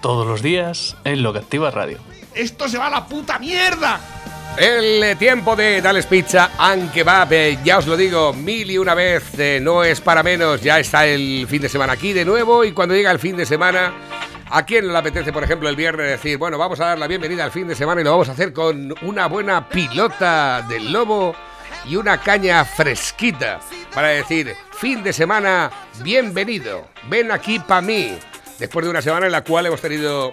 Todos los días en Lo que Activa Radio. ¡Esto se va a la puta mierda! El eh, tiempo de Dales Pizza aunque va, ya os lo digo mil y una vez, eh, no es para menos, ya está el fin de semana aquí de nuevo y cuando llega el fin de semana, ¿a quién le apetece, por ejemplo, el viernes decir, bueno, vamos a dar la bienvenida al fin de semana y lo vamos a hacer con una buena pilota del lobo y una caña fresquita para decir, fin de semana, bienvenido, ven aquí para mí, después de una semana en la cual hemos tenido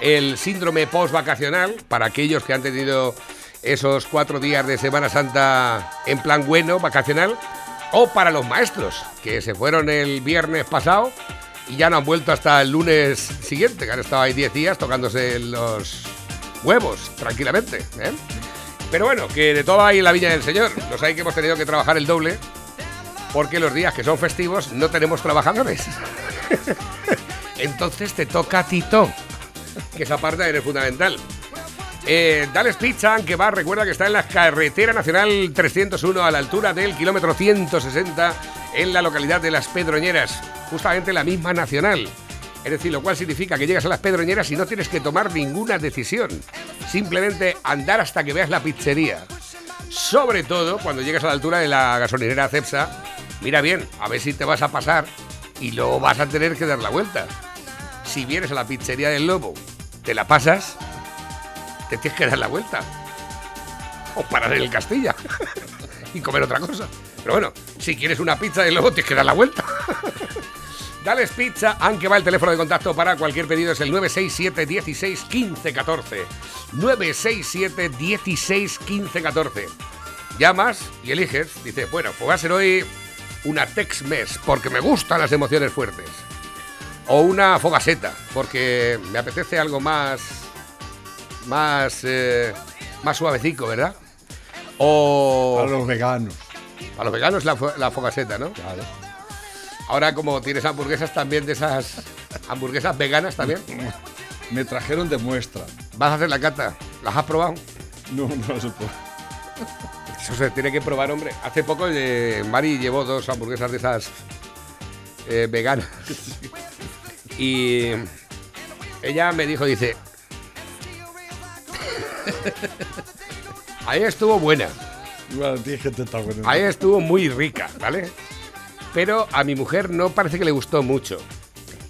el síndrome post-vacacional, para aquellos que han tenido esos cuatro días de Semana Santa en plan bueno, vacacional, o para los maestros, que se fueron el viernes pasado y ya no han vuelto hasta el lunes siguiente, que han estado ahí 10 días tocándose los huevos tranquilamente. ¿eh? Pero bueno, que de todo hay en la viña del Señor. Los hay que hemos tenido que trabajar el doble, porque los días que son festivos no tenemos trabajadores. Entonces te toca a Tito, que esa parte es fundamental. Eh, Dales Pizza, que va, recuerda que está en la carretera nacional 301 a la altura del kilómetro 160 en la localidad de Las Pedroñeras, justamente la misma nacional. Es decir, lo cual significa que llegas a Las Pedroñeras y no tienes que tomar ninguna decisión. Simplemente andar hasta que veas la pizzería. Sobre todo cuando llegas a la altura de la gasolinera Cepsa, mira bien, a ver si te vas a pasar y luego vas a tener que dar la vuelta. Si vienes a la pizzería del Lobo, te la pasas te tienes que dar la vuelta. O parar en el Castilla y comer otra cosa. Pero bueno, si quieres una pizza de lobo, tienes que dar la vuelta. Dales Pizza, aunque va el teléfono de contacto para cualquier pedido, es el 967 16 15 14. 967 16 15 14. Llamas y eliges, dice, bueno, pues va a ser hoy una Tex-Mex, porque me gustan las emociones fuertes. O una fogaseta, porque me apetece algo más más, eh, más suavecico, ¿verdad? O... Para los veganos. Para los veganos la, la fogaseta, ¿no? Claro. Ahora como tienes hamburguesas también de esas hamburguesas veganas también. Me trajeron de muestra. ¿Vas a hacer la cata? ¿Las has probado? No, no se puede. Eso se tiene que probar, hombre. Hace poco eh, Mari llevó dos hamburguesas de esas eh, veganas. Y ella me dijo, dice, Ahí estuvo buena. Ahí estuvo muy rica, ¿vale? Pero a mi mujer no parece que le gustó mucho.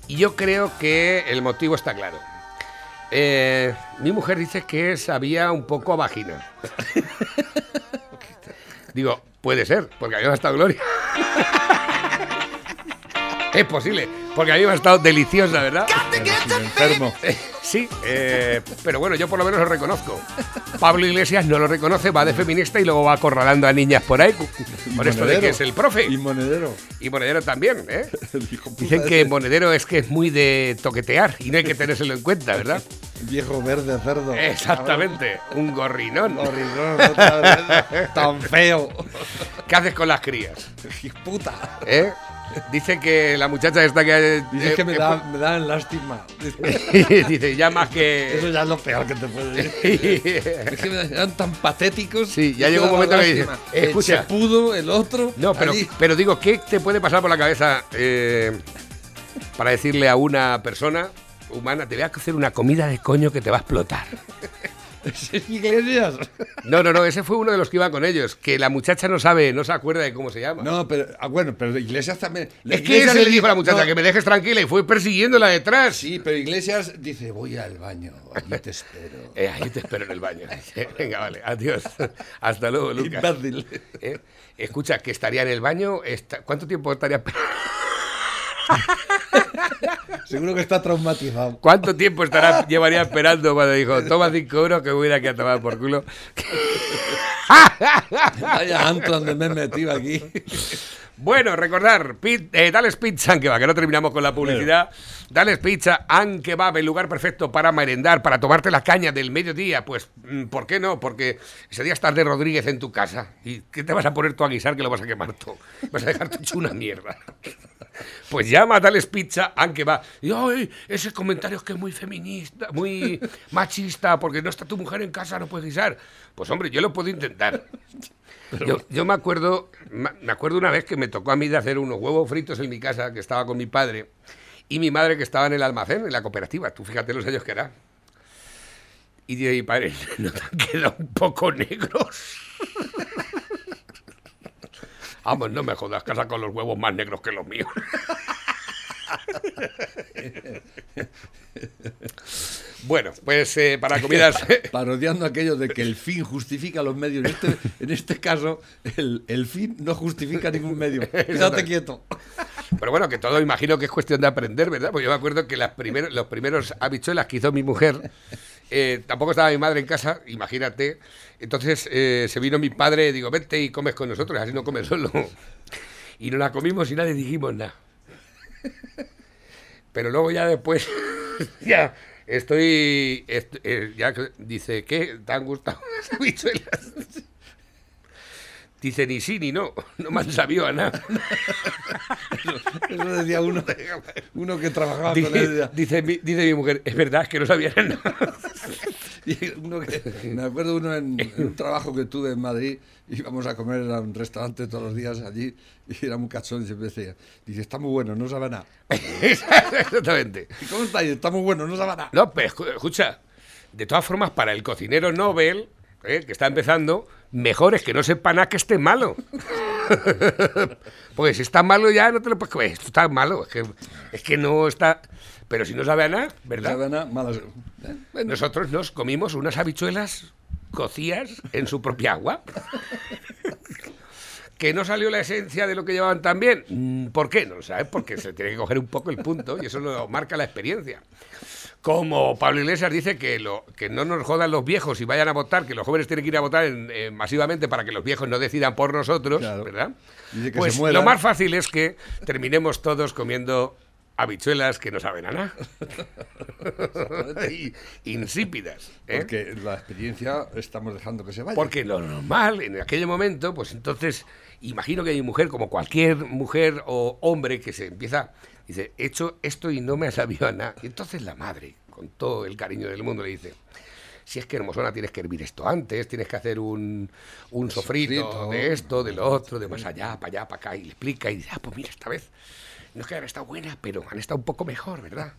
Y yo creo que el motivo está claro. Eh, mi mujer dice que sabía un poco a vagina. Digo, puede ser, porque a mí me ha estado gloria. es posible, porque a mí me ha estado deliciosa, ¿verdad? enfermo. Sí, eh, pero bueno, yo por lo menos lo reconozco. Pablo Iglesias no lo reconoce, va de feminista y luego va acorralando a niñas por ahí. Por esto de que es el profe. Y Monedero. Y Monedero también, ¿eh? Dicen que Monedero es que es muy de toquetear y no hay que tenérselo en cuenta, ¿verdad? viejo verde cerdo. Exactamente, un gorrinón. Gorrinón, tan feo. ¿Qué haces con las crías? Puta. ¿Eh? Dice que la muchacha esta que... Dice que me, eh, da, me dan lástima. Dice, ya más que... Eso ya es lo peor que te puede decir. es que me dan tan patéticos. Sí, ya llegó un momento que dice, escucha... Se pudo, el otro... No, pero, pero digo, ¿qué te puede pasar por la cabeza eh, para decirle a una persona humana, te voy a hacer una comida de coño que te va a explotar? Iglesias? No, no, no, ese fue uno de los que iba con ellos, que la muchacha no sabe, no se acuerda de cómo se llama. No, pero ah, bueno, pero Iglesias también. es que ella le dijo a la muchacha que me dejes tranquila y fue persiguiéndola detrás. Sí, pero Iglesias dice, voy al baño, allí te espero. Eh, ahí te espero en el baño. Venga, vale, adiós. Hasta luego, Lucas. Eh, escucha, que estaría en el baño, ¿cuánto tiempo estaría Seguro que está traumatizado. ¿Cuánto tiempo estará, llevaría esperando cuando dijo, toma cinco euros que voy a ir aquí a tomar por culo? Vaya Anton donde me he metido aquí. Bueno, recordar, pit, eh, Dales Pizza, aunque va, que no terminamos con la publicidad. Dales Pizza, aunque va, el lugar perfecto para merendar, para tomarte la caña del mediodía. Pues, mm, ¿por qué no? Porque ese día estás de Rodríguez en tu casa. ¿Y qué te vas a poner tú a guisar que lo vas a quemar tú? Vas a dejarte hecho una mierda. Pues llama a Dales Pizza, aunque va. Y, ay, ese comentario es que es muy feminista, muy machista, porque no está tu mujer en casa, no puedes guisar. Pues, hombre, yo lo puedo intentar. Yo, yo me acuerdo, me acuerdo una vez que me tocó a mí de hacer unos huevos fritos en mi casa, que estaba con mi padre, y mi madre que estaba en el almacén, en la cooperativa. Tú fíjate los años que era. Y dije, mi padre, ¿no te han quedado un poco negros? Vamos, no me jodas, casa con los huevos más negros que los míos. Bueno, pues eh, para comidas... Parodiando aquello de que el fin justifica los medios. En este, en este caso, el, el fin no justifica ningún medio. Quédate quieto. Pero bueno, que todo imagino que es cuestión de aprender, ¿verdad? Porque yo me acuerdo que las primeros, los primeros habichuelas que hizo mi mujer, eh, tampoco estaba mi madre en casa, imagínate. Entonces eh, se vino mi padre, digo, vete y comes con nosotros, así no comes solo. Y nos la comimos y nadie dijimos nada. Pero luego ya después, ya estoy, est- eh, ya dice, ¿qué? ¿Te han gustado las habichuelas? Dice, ni sí ni no, no me han sabido a nada. Eso decía uno, uno que trabajaba con Dice, él. dice, mi, dice mi mujer, es verdad que no sabían nada. Uno que- me acuerdo uno en, en un trabajo que tuve en Madrid, íbamos a comer a un restaurante todos los días allí y era muy cachón y siempre decía, dice, está muy bueno, no sabe nada. Exactamente. ¿Y cómo está? Y está muy bueno, no sabe nada. No, pero escu- escucha, de todas formas, para el cocinero Nobel, eh, que está empezando, mejor es que no sepa nada que esté malo. Porque si está malo ya no te lo puedes comer. Esto está malo, es que, es que no está... Pero si no sabe a nada, No ¿verdad? sabe nada, malas. ¿eh? Nosotros nos comimos unas habichuelas cocidas en su propia agua. ¿Que no salió la esencia de lo que llevaban tan bien? Mm, ¿Por qué? No lo sabes, porque se tiene que coger un poco el punto y eso lo marca la experiencia. Como Pablo Iglesias dice que, lo, que no nos jodan los viejos y vayan a votar, que los jóvenes tienen que ir a votar en- eh, masivamente para que los viejos no decidan por nosotros, Claro. ¿verdad? Dice que pues se lo más fácil es que terminemos todos comiendo habichuelas que no saben a nada. Y insípidas. ¿eh? Porque la experiencia estamos dejando que se vaya. Porque lo normal en aquel momento, pues entonces, imagino que mi mujer, como cualquier mujer o hombre que se empieza, dice, he hecho esto y no me ha sabido a nada. Y entonces la madre, con todo el cariño del mundo, le dice, si es que hermosona tienes que hervir esto antes, tienes que hacer un, un sofrito, Sofrito. de esto, de lo otro, de más allá, para allá, para acá, y le explica y dice, ah, pues mira, esta vez no es que han estado buenas, pero han estado un poco mejor, ¿verdad?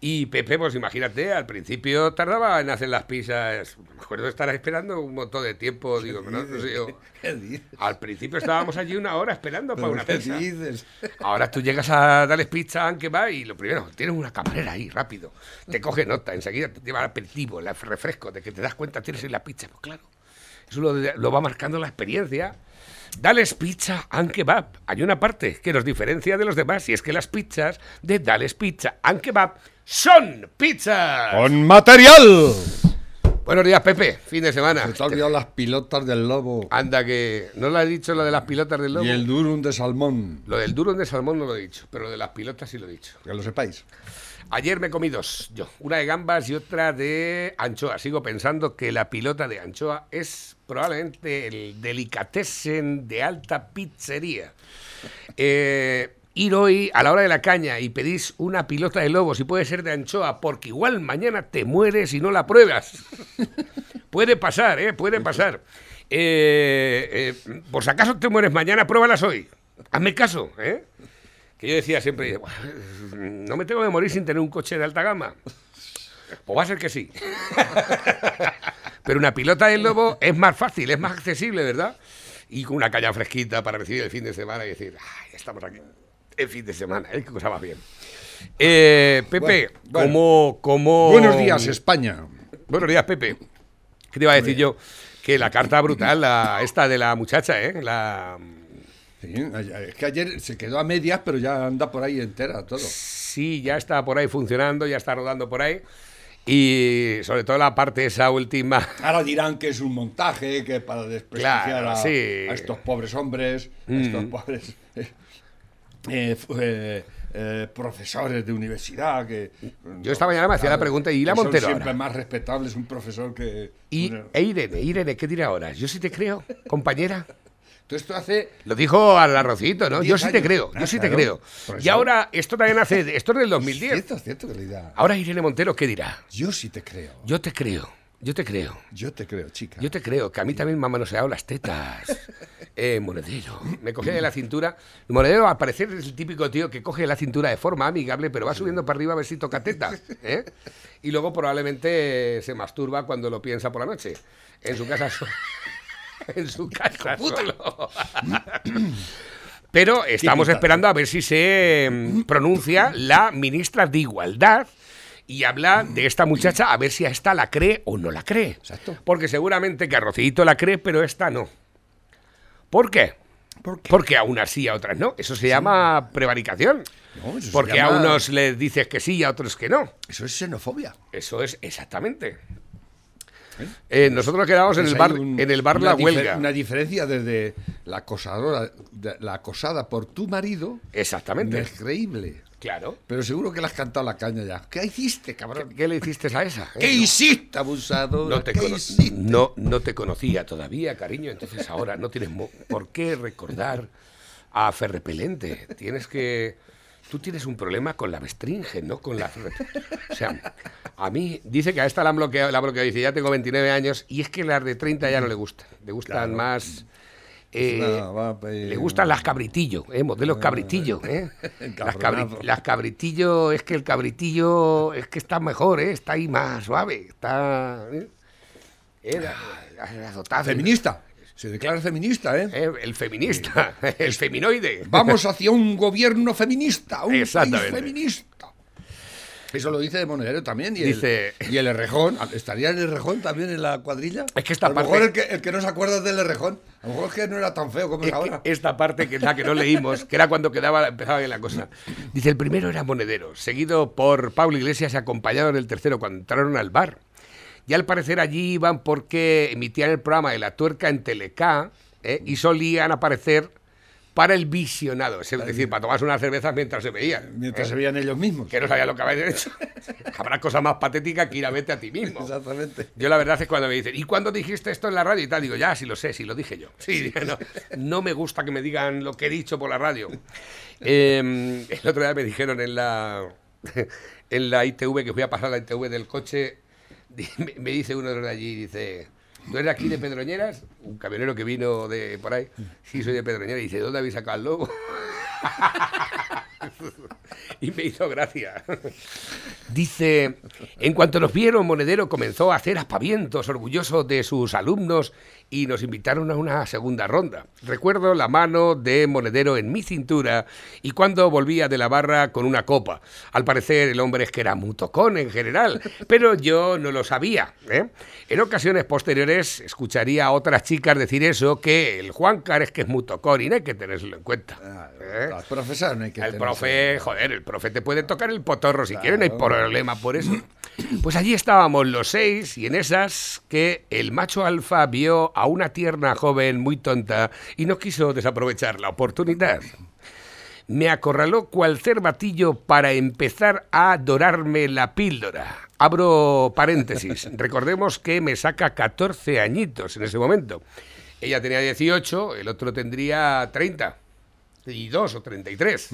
Y Pepe, pues imagínate, al principio tardaba en hacer las pizzas. Me acuerdo de estar esperando un montón de tiempo. Digo, no, no sé yo. ¿Qué dices? Al principio estábamos allí una hora esperando para ¿Pero una qué pizza. dices? Ahora tú llegas a darles pizza aunque va y lo primero, tienes una camarera ahí, rápido. Te coge nota, enseguida te lleva el aperitivo, el refresco, de que te das cuenta tienes en la pizza. Pues claro, eso lo, lo va marcando la experiencia. Dales Pizza and Kebab. Hay una parte que nos diferencia de los demás y es que las pizzas de Dales Pizza and Kebab son pizzas. ¡Con material! Buenos días, Pepe. Fin de semana. Se te ha olvidado las pilotas del lobo Anda que... ¿No lo has dicho lo de las pilotas del lobo? y el durum de salmón. Lo del duro de salmón no lo he dicho, pero lo de las pilotas sí lo he dicho. Que lo sepáis. Ayer me comí dos, yo. Una de gambas y otra de anchoa. Sigo pensando que la pilota de anchoa es probablemente el delicatessen de alta pizzería. Eh, ir hoy a la hora de la caña y pedís una pilota de lobo, si puede ser de anchoa, porque igual mañana te mueres y no la pruebas. puede pasar, ¿eh? Puede pasar. Eh, eh, por si acaso te mueres mañana, pruébalas hoy. Hazme caso, ¿eh? Que yo decía siempre, "Buah, no me tengo que morir sin tener un coche de alta gama. O va a ser que sí. Pero una pilota del lobo es más fácil, es más accesible, ¿verdad? Y con una caña fresquita para recibir el fin de semana y decir, ¡ay, ya estamos aquí! El fin de semana, ¿eh? Qué cosa más bien. Eh, Pepe, Bueno, bueno. como, como... Buenos días, España. Buenos días, Pepe. ¿Qué te iba a decir yo? Que la carta brutal, la, esta de la muchacha, ¿eh? La, Sí, es que ayer se quedó a medias, pero ya anda por ahí entera todo. Sí, ya está por ahí funcionando, ya está rodando por ahí. Y sobre todo la parte esa última. Ahora dirán que es un montaje, que para desprestigiar Claro, a, sí. a estos pobres hombres, a Mm. estos pobres eh, eh, eh, profesores de universidad que... Yo esta mañana me hacía la pregunta, ¿y la que son Montero siempre ahora? más respetables un profesor que... Y una- e Irene, Irene, ¿qué dirá ahora? Yo sí te creo, compañera. Esto hace... Lo dijo al arrocito, ¿no? Yo sí te creo, yo Ah, sí te creo. Y ahora, esto también hace, esto es del 2010. Cierto, cierto que le da... Ahora Irene Montero, ¿qué dirá? Yo sí te creo. Yo te creo, yo te creo. Yo te creo, chica. Yo te creo, que a mí también me han manoseado las tetas. Eh, monedero. Me cogía de la cintura. Monedero, al parecer, es el típico tío que coge la cintura de forma amigable, pero va subiendo para arriba a ver si toca teta. ¿eh? Y luego probablemente se masturba cuando lo piensa por la noche. En su casa En su casa solo. Pero estamos esperando a ver si se mm, pronuncia la ministra de Igualdad y habla de esta muchacha a ver si a esta la cree o no la cree. Exacto. Porque seguramente que a Rocito la cree, pero esta no. ¿Por qué? ¿Por qué? Porque a unas sí y a otras no. Eso se llama prevaricación. No, eso se Porque a unos les dices que sí y a otros que no. Eso es xenofobia. Eso es exactamente. Eh, nosotros nos quedamos en Pues el hay bar, un- en el bar La Huelga. Una diferencia desde la acosadora, de- la acosada por tu marido, Exactamente. increíble. Claro. Pero seguro que le has cantado la caña ya. ¿Qué hiciste, cabrón? ¿Qué le hiciste a esa? ¿Qué Eh, hiciste, abusador? No no, no te conocía todavía, cariño. Entonces ahora no tienes por qué recordar a Ferrepelente. Tienes que. Tú tienes un problema con la Bestringe, no con la. O sea, a mí dice que a esta la han bloqueado, la ha bloqueado. Dice, ya tengo 29 años y es que las de 30 ya no le gustan. Le gustan Claro. más. eh, No, va, pues, le gustan las cabritillo, eh, modelos cabritillo, eh. Las, cabri- las cabritillo, es que el cabritillo es que está mejor, eh, está ahí más suave, está. ¿eh? Eh, la dotada. Feminista. Se declara feminista, ¿eh? Eh, el feminista, el feminoide. Vamos hacia un gobierno feminista, un país feminista. Eso lo dice de Monedero también. Y, Dice- el, y el Errejón. ¿Estaría el Errejón también en la cuadrilla? Es que esta a lo parte- mejor el que, el que no se acuerda del Errejón. A lo mejor es que no era tan feo como es, Es ahora. esta parte que es la que no leímos, que era cuando quedaba, empezaba bien la cosa. Dice, el primero era Monedero, seguido por Pablo Iglesias y acompañado en el tercero cuando entraron al bar. Y al parecer allí iban porque emitían el programa de la tuerca en Teleca ¿eh? y solían aparecer para el visionado, es decir, para tomarse unas cervezas mientras se veían. Mientras ¿eh? se veían ellos mismos. Que no sabían lo que habían hecho. Habrá cosa más patética que ir a verte a ti mismo. Exactamente. Yo la verdad es cuando me dicen, ¿y cuándo dijiste esto en la radio y tal? Digo, ya, sí lo sé, sí lo dije yo. Sí, no, no me gusta que me digan lo que he dicho por la radio. Eh, el otro día me dijeron en la, en la ITV, que fui a pasar la ITV del coche, me, dice uno de allí, dice, ¿tú eres aquí de Pedroñeras? Un camionero que vino de por ahí. Sí, soy de Pedroñeras. Y dice, ¿dónde habéis sacado el lobo? y me hizo gracia. Dice, en cuanto nos vieron, Monedero comenzó a hacer aspavientos, orgulloso de sus alumnos, y nos invitaron a una segunda ronda. Recuerdo la mano de Monedero en mi cintura y cuando volvía de la barra con una copa. Al parecer el hombre es que era muy tocón en general, pero yo no lo sabía. ¿eh? En ocasiones posteriores escucharía a otras chicas decir eso, que el Juan es que es muy tocón y no hay que tenerlo en cuenta. Ah, ¿eh? Al profesor no hay que El profe, joder, el profe te puede tocar el potorro si Claro. quiere, no hay problema por eso. Pues allí estábamos los seis y en esas que el macho alfa vio a una tierna joven muy tonta y no quiso desaprovechar la oportunidad. Me acorraló cual cervatillo para empezar a dorarme la píldora. Abro paréntesis. Recordemos que me saca 14 añitos en ese momento. Ella tenía 18, el otro tendría 30 y 2 o 33.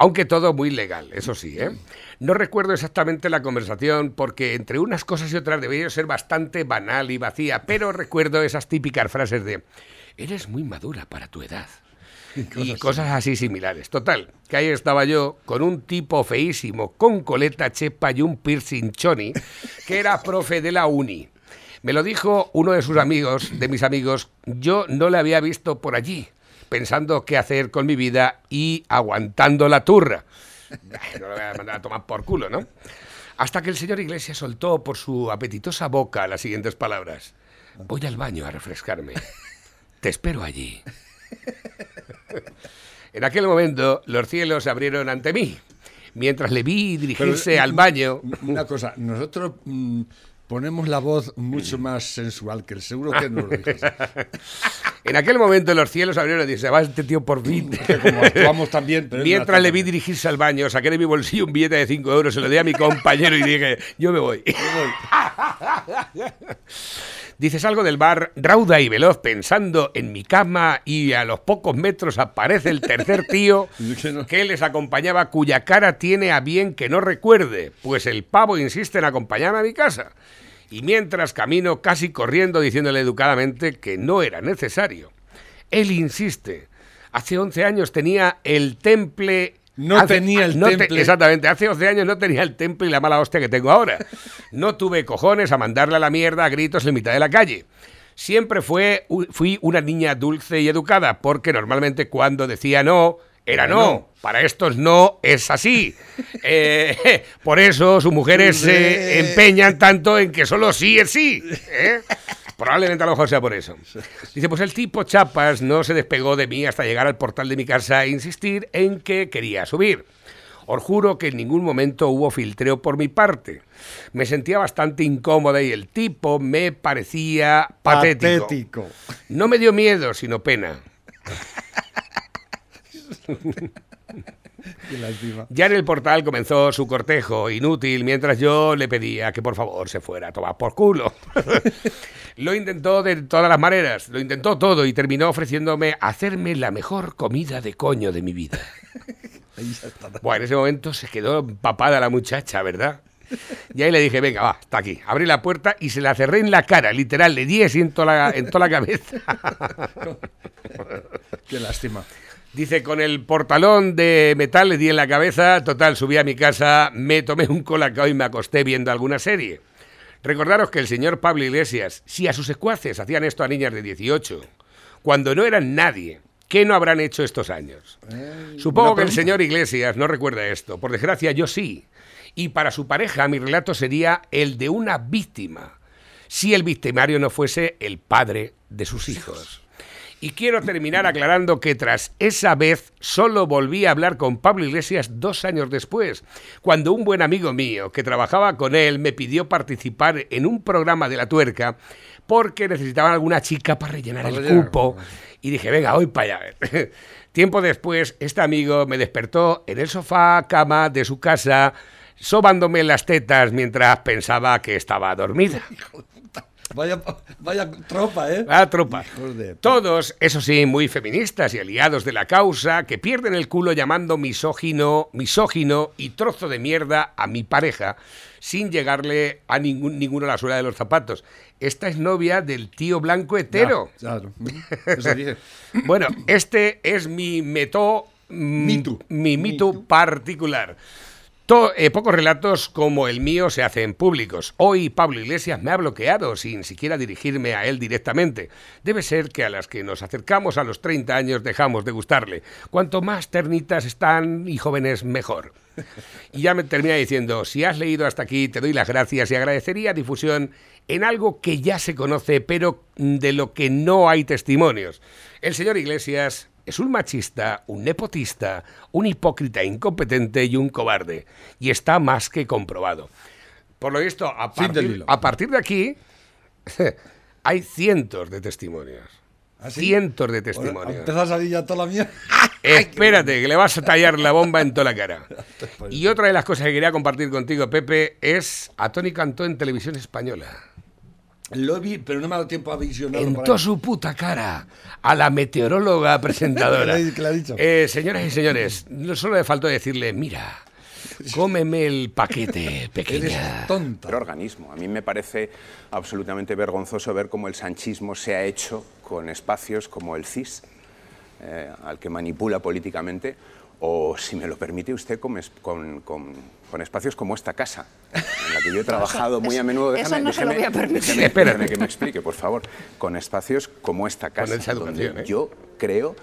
Aunque todo muy legal, eso sí, ¿eh? No recuerdo exactamente la conversación porque entre unas cosas y otras debería ser bastante banal y vacía, pero recuerdo esas típicas frases de eres muy madura para tu edad. Y cosas así similares. Total, que ahí estaba yo con un tipo feísimo, con coleta chepa y un piercing choni, que era profe de la uni. Me lo dijo uno de sus amigos, de mis amigos, yo no le había visto por allí, pensando qué hacer con mi vida y aguantando la turra. No lo voy a mandar a tomar por culo, ¿no? Hasta que el señor Iglesias soltó por su apetitosa boca las siguientes palabras. Voy al baño a refrescarme. Te espero allí. En aquel momento los cielos se abrieron ante mí. mientras le vi dirigirse al baño. Una cosa, nosotros mm, ponemos la voz mucho más sensual que el seguro que no lo dices. En aquel momento los cielos abrieron y dije, se va este tío por. Que como actuamos también. pero Mientras le vi dirigirse al baño, saqué de mi bolsillo un billete de 5 euros, se lo di a mi compañero y dije, yo me voy. Dices algo del bar rauda y veloz pensando en mi cama y a los pocos metros aparece el tercer tío Que les acompañaba cuya cara tiene a bien que no recuerde, pues el pavo insiste en acompañarme a mi casa. Y mientras camino casi corriendo diciéndole educadamente que no era necesario. Él insiste. Hace 11 años tenía el temple... No hace- tenía el no te- exactamente, hace 11 años no tenía el temple y la mala hostia que tengo ahora. No tuve cojones a mandarle a la mierda a gritos en mitad de la calle. Siempre fue, fui una niña dulce y educada, porque normalmente cuando decía no, era no. no. Para estos no es así. Eh, por eso sus mujeres se empeñan tanto en que solo sí es sí. ¿eh? Probablemente a lo mejor sea por eso. Dice, pues el tipo Chapas no se despegó de mí hasta llegar al portal de mi casa e insistir en que quería subir. Os juro que en ningún momento hubo filtreo por mi parte. Me sentía bastante incómoda y el tipo me parecía patético. Patético. No me dio miedo, sino pena. Qué lástima. Ya en el portal comenzó su cortejo inútil mientras yo le pedía que por favor se fuera a tomar por culo. lo intentó de todas las maneras, lo intentó todo y terminó ofreciéndome hacerme la mejor comida de coño de mi vida. Bueno, en ese momento se quedó empapada la muchacha, ¿verdad? Y ahí le dije, venga, va, está aquí. Abrí la puerta y se la cerré en la cara, literal, le di así en toda la, en toda la cabeza. Qué lástima. Dice, con el portalón de metal le di en la cabeza, total, subí a mi casa, me tomé un colacao y me acosté viendo alguna serie. Recordaros que el señor Pablo Iglesias, si a sus secuaces hacían esto a niñas de 18, cuando no eran nadie, ¿qué no habrán hecho estos años? Supongo que el señor Iglesias no recuerda esto, por desgracia yo sí. Y para su pareja mi relato sería el de una víctima, si el victimario no fuese el padre de sus hijos. Y quiero terminar aclarando que tras esa vez solo volví a hablar con Pablo Iglesias dos años después, cuando un buen amigo mío que trabajaba con él me pidió participar en un programa de la tuerca porque necesitaban alguna chica para rellenar Para el rellenar. cupo. Y dije, venga, voy para allá. Tiempo después, este amigo me despertó en el sofá cama de su casa, sobándome las tetas mientras pensaba que estaba dormida. Vaya, vaya tropa, ¿eh? La tropa. De- Todos, eso sí, muy feministas y aliados de la causa, que pierden el culo llamando misógino, misógino y trozo de mierda a mi pareja, sin llegarle a ningún, ninguno a la suela de los zapatos. Esta es novia del tío blanco hetero. Ya, claro. Eso. Bueno, este es mi meto, Mitu. mi mito particular. Eh, pocos relatos como el mío se hacen públicos. Hoy Pablo Iglesias me ha bloqueado sin siquiera dirigirme a él directamente. Debe ser que a las que nos acercamos a los 30 años dejamos de gustarle. Cuanto más ternitas están y jóvenes, mejor. Y ya me termina diciendo, si has leído hasta aquí, te doy las gracias y agradecería difusión en algo que ya se conoce, pero de lo que no hay testimonios. El señor Iglesias es un machista, un nepotista, un hipócrita incompetente y un cobarde. Y está más que comprobado. Por lo visto, a partir, hilo. a partir de aquí, hay cientos de testimonios. ¿Ah, sí? Cientos de testimonios. Empieza a salir ya toda la mía. Espérate, que le vas a tallar la bomba en toda la cara. Y otra de las cosas que quería compartir contigo, Pepe, es a Tony Cantó en televisión española. Lo vi, pero no me ha dado tiempo a visionarlo. En toda su puta cara a la meteoróloga presentadora. ¿Qué le- qué le ha dicho? Eh, señoras y señores, no solo le faltó decirle, mira, cómeme el paquete, Eres pequeña. tonta. Pero organismo. A mí me parece absolutamente vergonzoso ver cómo el sanchismo se ha hecho con espacios como el CIS, eh, al que manipula políticamente, o, si me lo permite usted, con, con- con- con espacios como esta casa, en la que yo he trabajado muy a menudo. eso no se lo voy a permitir. déjeme- Espérate. déjeme que me explique, por favor. Con espacios como esta casa, esa donde ¿eh? yo creo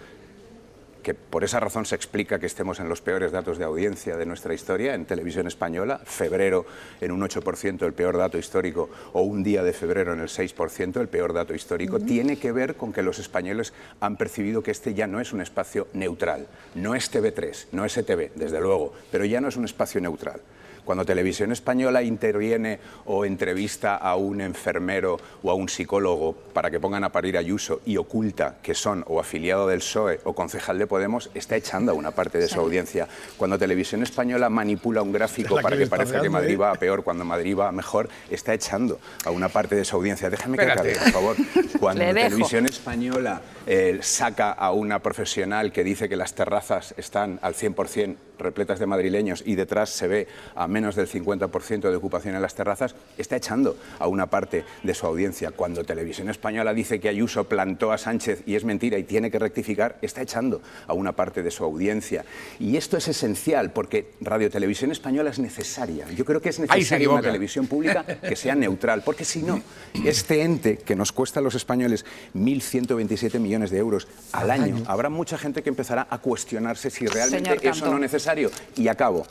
que por esa razón se explica que estemos en los peores datos de audiencia de nuestra historia en televisión española, febrero en un 8% el peor dato histórico o un día de febrero en el 6% el peor dato histórico, tiene que ver con que los españoles han percibido que este ya no es un espacio neutral, no es TV3, no es ETV, desde luego, pero ya no es un espacio neutral. Cuando Televisión Española interviene o entrevista a un enfermero o a un psicólogo para que pongan a parir a Ayuso y oculta que son o afiliado del PSOE o concejal de Podemos, está echando a una parte de su audiencia. Cuando Televisión Española manipula un gráfico para que parezca que Madrid ¿eh? va a peor cuando Madrid va a mejor, está echando a una parte de su audiencia. Déjame que acabe, por favor. Cuando. Televisión Española eh, saca a una profesional que dice que las terrazas están al 100% repletas de madrileños y detrás se ve a menos del 50% de ocupación en las terrazas, está echando a una parte de su audiencia. Cuando Televisión Española dice que Ayuso plantó a Sánchez y es mentira y tiene que rectificar, está echando a una parte de su audiencia. Y esto es esencial porque Radio Televisión Española es necesaria. Yo creo que es necesaria una televisión pública que sea neutral, porque si no, este ente que nos cuesta a los españoles 1.127 millones de euros al año, habrá mucha gente que empezará a cuestionarse si realmente eso no es necesario. Y acabo,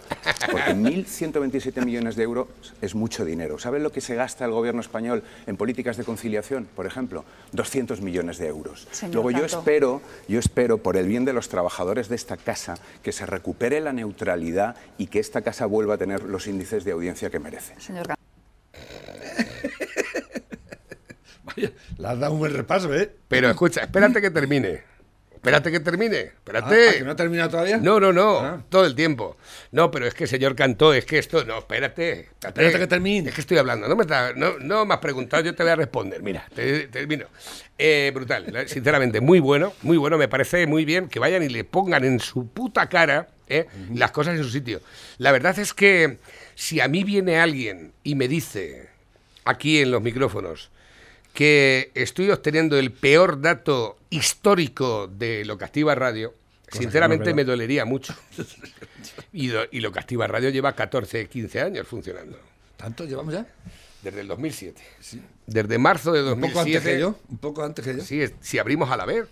porque 1.127 millones de euros es mucho dinero. ¿Saben lo que se gasta el gobierno español en políticas de conciliación, por ejemplo? 200 millones de euros. Señor Luego yo espero, yo espero, por el bien de los trabajadores de esta casa, que se recupere la neutralidad y que esta casa vuelva a tener los índices de audiencia que merece. Señor. Vaya, le has dado un buen repaso, ¿eh? Pero escucha, espérate que termine. Espérate que termine. Ah, Espérate. ah, ¿que no ha terminado todavía? No, no, no, Ah. todo el tiempo. No, pero es que señor Cantó, es que esto, no, espérate. Espérate que termine. Es que estoy hablando, no me, está- no, no me has preguntado, yo te voy a responder. Mira, te- termino. Eh, brutal, sinceramente, muy bueno, muy bueno, me parece muy bien que vayan y le pongan en su puta cara eh, las cosas en su sitio. La verdad es que si a mí viene alguien y me dice, aquí en los micrófonos, que estoy obteniendo el peor dato histórico de lo que activa radio, sinceramente no me dolería mucho. Y, lo- y lo que activa radio lleva 14, 15 años funcionando, ¿Tanto llevamos ya? desde el 2007. Desde marzo de Un poco antes 2007. que yo. Un poco antes que yo. Sí, si abrimos a la vez,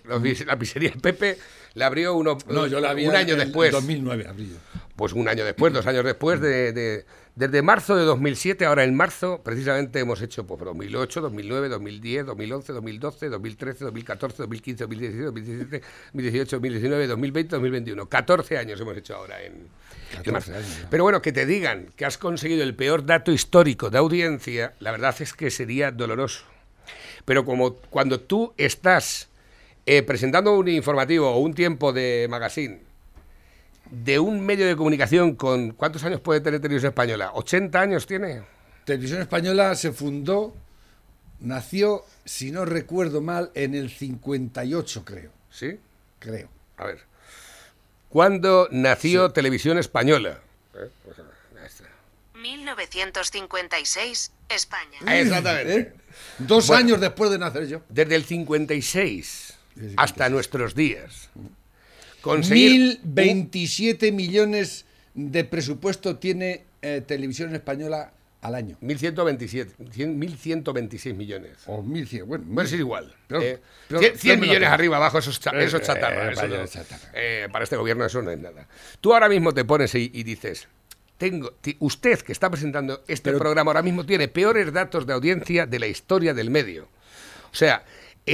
la pizzería del Pepe la abrió uno, No, yo la un año el después. 2009 abrí yo. Pues un año después, dos años después, de, de- desde marzo de 2007, ahora en marzo, precisamente hemos hecho pues, 2008, 2009, 2010, 2011, 2012, 2013, 2014, 2015, 2016, 2017, 2018, 2019, 2020, 2021. 14 años hemos hecho ahora en, en 14 marzo. años. Pero bueno, que te digan que has conseguido el peor dato histórico de audiencia, la verdad es que sería doloroso. Pero como cuando tú estás eh, presentando un informativo o un tiempo de magazine de un medio de comunicación con... ¿Cuántos años puede tener Televisión Española? ¿80 años tiene? Televisión Española se fundó, nació, si no recuerdo mal, en el 58, creo. ¿Sí? Creo. A ver. ¿Cuándo nació Televisión Española? Eh, pues, ahí está. 1956, España. Exactamente. ¿Eh? Dos Bueno. años después de nacer yo. Desde el 56 hasta nuestros días. Conseguir 1027 millones de presupuesto tiene eh, Televisión Española al año. 1127, 100, 1126 millones. O 1100, bueno. Bueno, es igual. Pero- eh, pero- 100, pero 100 me la millones arriba, abajo, eso es, cha- Eh, eso es chatarra. eh, eso vaya, no- chatarra. eh, para este gobierno eso no es nada. Tú ahora mismo te pones y, y dices, tengo, usted que está presentando este Pero- programa ahora mismo tiene peores datos de audiencia de la historia del medio. O sea,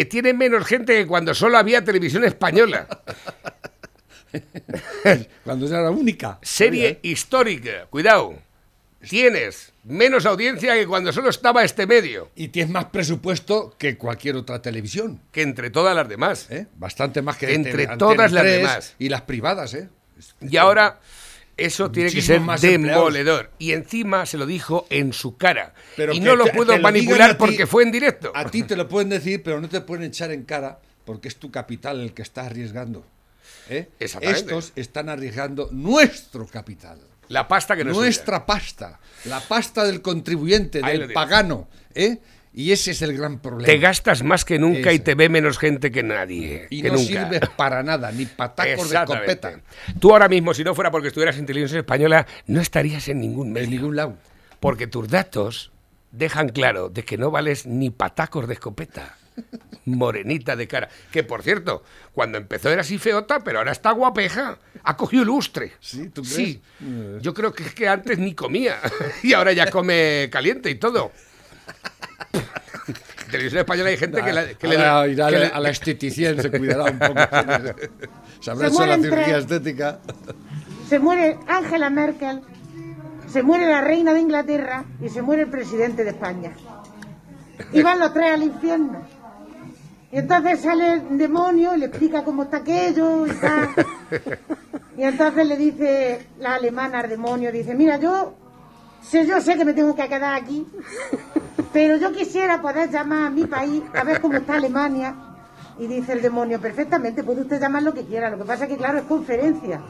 tiene menos gente que cuando solo había televisión española. Cuando era la única. Serie histórica, cuidado. Tienes menos audiencia que cuando solo estaba este medio, Y tienes más presupuesto que cualquier otra televisión. que entre todas las demás. ¿eh? Bastante más que Entre Antena todas las 3 demás. Y las privadas, ¿eh? Y ahora eso tiene que ser más empleados. demoledor. Y encima se lo dijo en su cara. Pero y no lo puedo lo manipular ti- porque fue en directo. A ti te lo pueden decir, pero no te pueden echar en cara porque es tu capital el que está arriesgando. ¿Eh? Estos están arriesgando nuestro capital. La pasta que no es nuestra pasta, la pasta del contribuyente, Ahí del pagano, ¿eh? Y ese es el gran problema. Te gastas más que nunca y te ve menos gente que nadie. y que no nunca. sirve para nada, ni patacos de escopeta, Tú ahora mismo, si no fuera porque estuvieras en televisión española, no estarías en ningún en medio. ningún lado. Porque tus datos dejan claro de que no vales ni patacos de escopeta. Morenita de cara. Que por cierto, cuando empezó era así feota, pero ahora está guapeja. Ha cogido lustre. Sí, ¿tú crees? Sí. Yo creo que es que antes ni comía. y ahora ya come caliente y todo. En televisión española hay gente que, la- que le da. que a, la, a la esteticien, se cuidará un poco. Se habrá hecho la cirugía tres. estética. Se muere Angela Merkel, se muere la reina de Inglaterra y se muere el presidente de España. Y van los tres al infierno. Y entonces sale el demonio y le explica cómo está aquello y tal. Y entonces le dice la alemana al demonio, dice, mira, yo sé, yo sé que me tengo que quedar aquí, pero yo quisiera poder llamar a mi país a ver cómo está Alemania. Y dice el demonio, perfectamente, puede usted llamar lo que quiera. Lo que pasa es que, claro, es conferencia.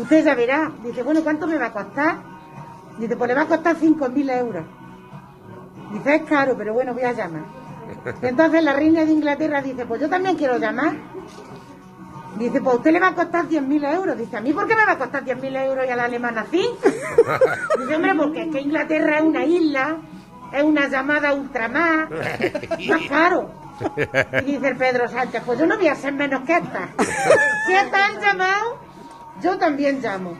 Usted ya verá. Dice, bueno, ¿cuánto me va a costar? Dice, pues le va a costar 5.000 euros. Dice, es caro, pero bueno, voy a llamar. Entonces la reina de Inglaterra dice, pues yo también quiero llamar. Dice, pues a usted le va a costar 10.000 euros. Dice, ¿a mí por qué me va a costar 10.000 euros y a la alemana 5? Dice, hombre, porque es que Inglaterra es una isla, es una llamada ultramar, más caro. Y dice el Pedro Sánchez, pues yo no voy a ser menos que esta. Si estas han llamado, yo también llamo.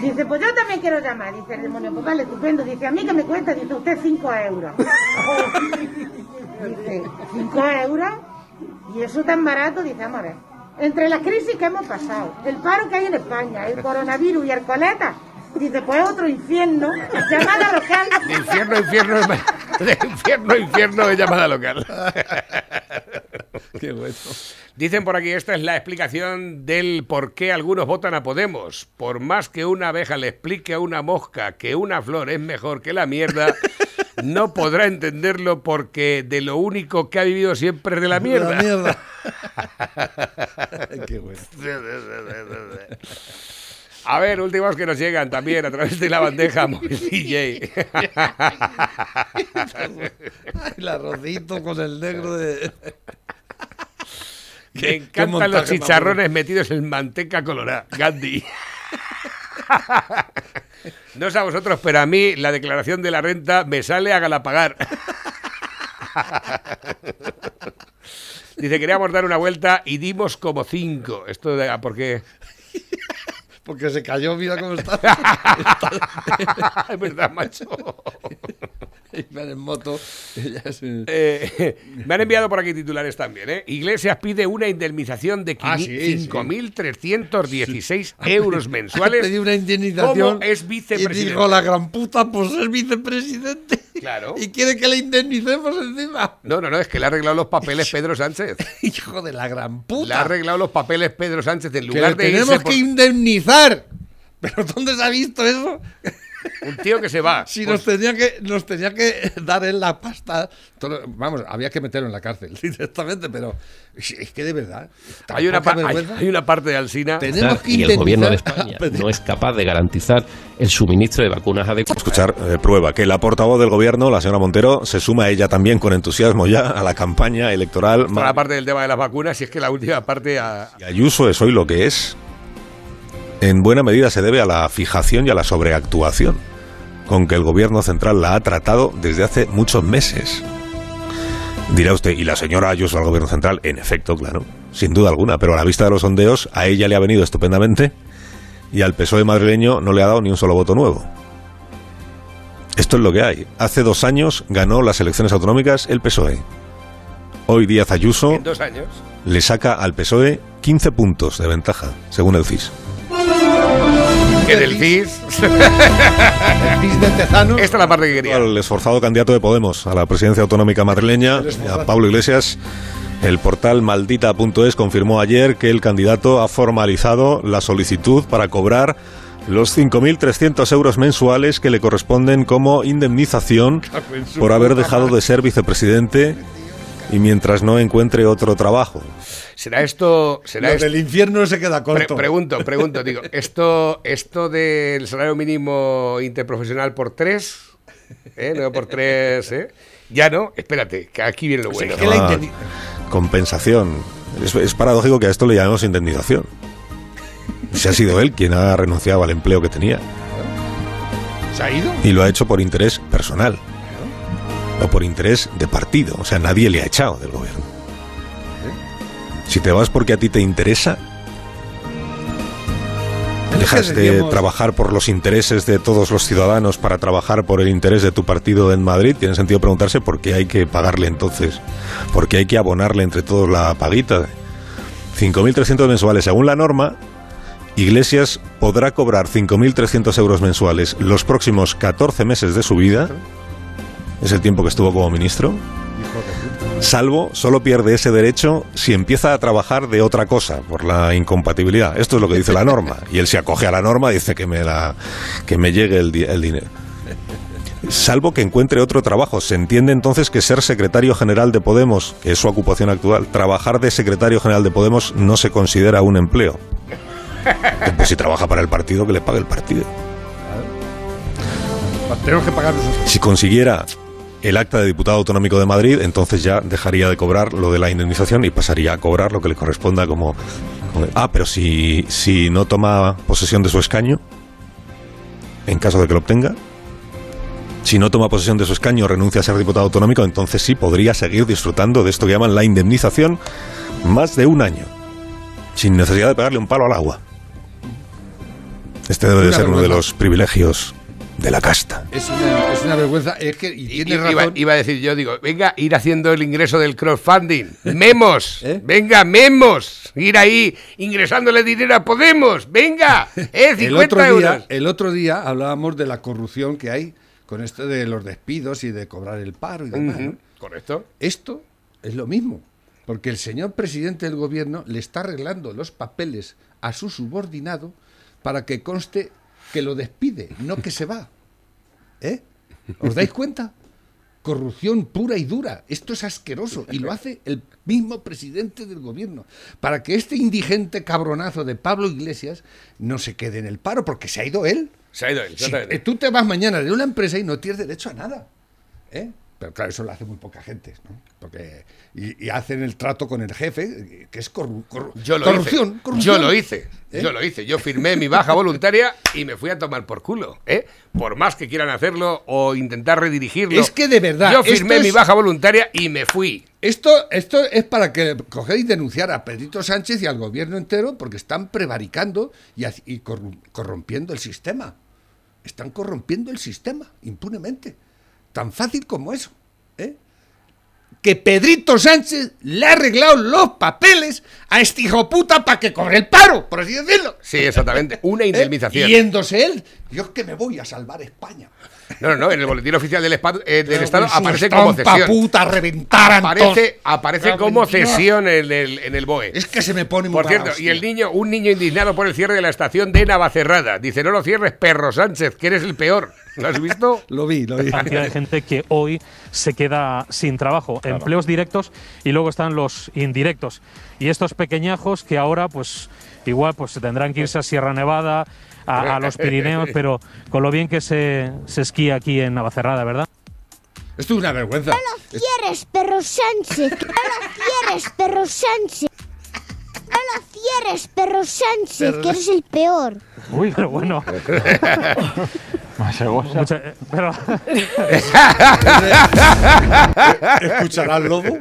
Dice, pues yo también quiero llamar. Dice el demonio, pues vale, estupendo. Dice, a mí que me cuesta, dice usted 5 euros. Dice, ¿5 euros? ¿Y eso tan barato? Dice, vamos a ver. Entre las crisis que hemos pasado, el paro que hay en España, el coronavirus y el coleta, dice, pues otro infierno, llamada local. De infierno infierno, de infierno infierno de llamada local. Qué bueno. Dicen por aquí, esta es la explicación del por qué algunos votan a Podemos. Por más que una abeja le explique a una mosca que una flor es mejor que la mierda, no podrá entenderlo porque de lo único que ha vivido siempre es de la mierda. La mierda. Qué bueno. A ver, últimos que nos llegan también a través de la bandeja móvil DJ. El arrocito con el negro de. Me encantan los chicharrones metidos en manteca colorada. Gandhi. No sé a vosotros, pero a mí la declaración de la renta me sale a galapagar. Dice, queríamos dar una vuelta y dimos como cinco. Esto de, ¿por qué? Porque se cayó, mira cómo está. es verdad, macho. Y van en moto. eh, me han enviado por aquí titulares también, ¿eh? Iglesias pide una indemnización de Ah, sí, sí. 5.316 euros mensuales. Pedí una indemnización. ¿Cómo es Y vicepresidente? dijo la gran puta, pues es vicepresidente. Claro. Y quiere que le indemnicemos encima. No, no, no, es que le ha arreglado los papeles Pedro Sánchez. Hijo de la gran Le ha puta. arreglado los papeles Pedro Sánchez en que lugar le de tenemos irse que indemnizar. ¿Pero dónde se ha visto eso? Un tío que se va. Si Pues, nos tenía que nos tenía que dar en la pasta, todo- vamos, había que meterlo en la cárcel directamente, pero es que de verdad. hay, una hay, una parte de Alsina. tenemos que y el gobierno de España no es capaz de garantizar el suministro de vacunas adecuadas. Escuchar, eh, prueba que la portavoz del gobierno, la señora Montero, se suma ella también con entusiasmo ya a la campaña electoral. Toda la parte del tema de las vacunas, y es que la última parte a- Y Ayuso es hoy lo que es. En buena medida se debe a la fijación y a la sobreactuación con que el gobierno central la ha tratado desde hace muchos meses. Dirá usted, ¿y la señora Ayuso al gobierno central? En efecto, claro, sin duda alguna, pero a la vista de los sondeos, a ella le ha venido estupendamente y al PSOE madrileño no le ha dado ni un solo voto nuevo. Esto es lo que hay. Hace dos años ganó las elecciones autonómicas el PSOE. Hoy Díaz Ayuso dos años. le saca al PSOE 15 puntos de ventaja, según el CIS. Que del CIS. El pis de Tezano. Esta es la parte que quería. Al esforzado candidato de Podemos a la presidencia autonómica madrileña, a Pablo Iglesias, el portal maldita.es confirmó ayer que el candidato ha formalizado la solicitud para cobrar los 5.300 euros mensuales que le corresponden como indemnización por haber dejado de ser vicepresidente y mientras no encuentre otro trabajo. ¿Será esto. Será Lo esto- del infierno se queda Pre- corto. pregunto, pregunto, digo, esto, esto del salario mínimo interprofesional por tres, ¿eh? no por tres, ¿eh? ya no, espérate, que aquí viene lo bueno. Ah, compensación. Es, es paradójico que a esto le llamemos indemnización. Si ha sido él quien ha renunciado al empleo que tenía ¿Se ha ido? y lo ha hecho por interés personal. o por interés de partido. O sea, nadie le ha echado del gobierno. Si te vas porque a ti te interesa, dejas de trabajar por los intereses de todos los ciudadanos para trabajar por el interés de tu partido en Madrid, tiene sentido preguntarse por qué hay que pagarle entonces, por qué hay que abonarle entre todos la paguita. 5.300 mensuales. Según la norma, Iglesias podrá cobrar 5.300 euros mensuales los próximos 14 meses de su vida. Es el tiempo que estuvo como ministro. Salvo, solo pierde ese derecho si empieza a trabajar de otra cosa, por la incompatibilidad. Esto es lo que dice la norma. Y él se acoge a la norma, dice que me, la, que me llegue el, di- el dinero. Salvo que encuentre otro trabajo. Se entiende entonces que ser secretario general de Podemos, que es su ocupación actual, trabajar de secretario general de Podemos no se considera un empleo. Pues si trabaja para el partido, que le pague el partido. Tenemos que pagar nosotros. Si consiguiera el acta de diputado autonómico de Madrid, entonces ya dejaría de cobrar lo de la indemnización y pasaría a cobrar lo que le corresponda como... como- ah, pero si, si no toma posesión de su escaño, en caso de que lo obtenga, si no toma posesión de su escaño, renuncia a ser diputado autonómico, entonces sí podría seguir disfrutando de esto que llaman la indemnización más de un año, sin necesidad de pegarle un palo al agua. Este debe de ser uno de los privilegios de la casta. Es una, es una vergüenza. Es que, y iba, razón. iba a decir yo, digo, venga, ir haciendo el ingreso del crowdfunding. Memos, ¿Eh? venga, memos. Ir ahí ingresándole dinero a Podemos. Venga, eh, 50 el otro, euros. día, el otro día hablábamos de la corrupción que hay con esto de los despidos y de cobrar el paro y demás. Correcto. Esto es lo mismo, porque el señor presidente del gobierno le está arreglando los papeles a su subordinado para que conste que lo despide, no que se va. ¿Eh? ¿Os dais cuenta? Corrupción pura y dura. Esto es asqueroso y lo hace el mismo presidente del gobierno. Para que este indigente cabronazo de Pablo Iglesias no se quede en el paro, porque se ha ido él. Se ha ido él, eh, tú te vas mañana de una empresa y no tienes derecho a nada. ¿eh? Pero claro, eso lo hace muy poca gente. ¿no? Porque, y, y hacen el trato con el jefe, que es corru- corru- Yo lo corrupción, hice. corrupción. Yo lo hice. ¿Eh? Yo lo hice. Yo firmé mi baja voluntaria y me fui a tomar por culo. ¿eh? Por más que quieran hacerlo o intentar redirigirlo. Es que de verdad, Yo firmé es- mi baja voluntaria y me fui. Esto, esto es para que cogéis y denunciar a Pedrito Sánchez y al gobierno entero porque están prevaricando y, corrompiendo el sistema. Están corrompiendo el sistema impunemente. Tan fácil como eso. ¿eh? Que Pedrito Sánchez le ha arreglado los papeles a este hijo puta para que cobre el paro, por así decirlo. Sí, exactamente. Una ¿eh? indemnización. Yéndose él. Yo es que me voy a salvar España. No, no, no. En el boletín oficial del, eh, del Estado aparece como cesión. puta, reventaran todos. Aparece, aparece como cesión en el, en el BOE. Es que se me pone muy Por cierto, y el niño, un niño indignado por el cierre de la estación de Navacerrada. Dice, no lo cierres, perro Sánchez, que eres el peor. ¿Lo has visto? Lo vi, lo vi. cantidad de gente que hoy se queda sin trabajo. Empleos directos y luego están los indirectos. Y estos pequeñajos que ahora, pues, igual, pues tendrán que irse a Sierra Nevada, a, a los Pirineos, pero con lo bien que se, se esquía aquí en Navacerrada, ¿verdad? Esto es una vergüenza. cierres, perro Sánchez. No lo cierres, perro Sánchez. No lo cierres, perro Sánchez, que eres el peor. Uy, pero bueno. Mucha- eh, pero, ¿Escuchará el lobo?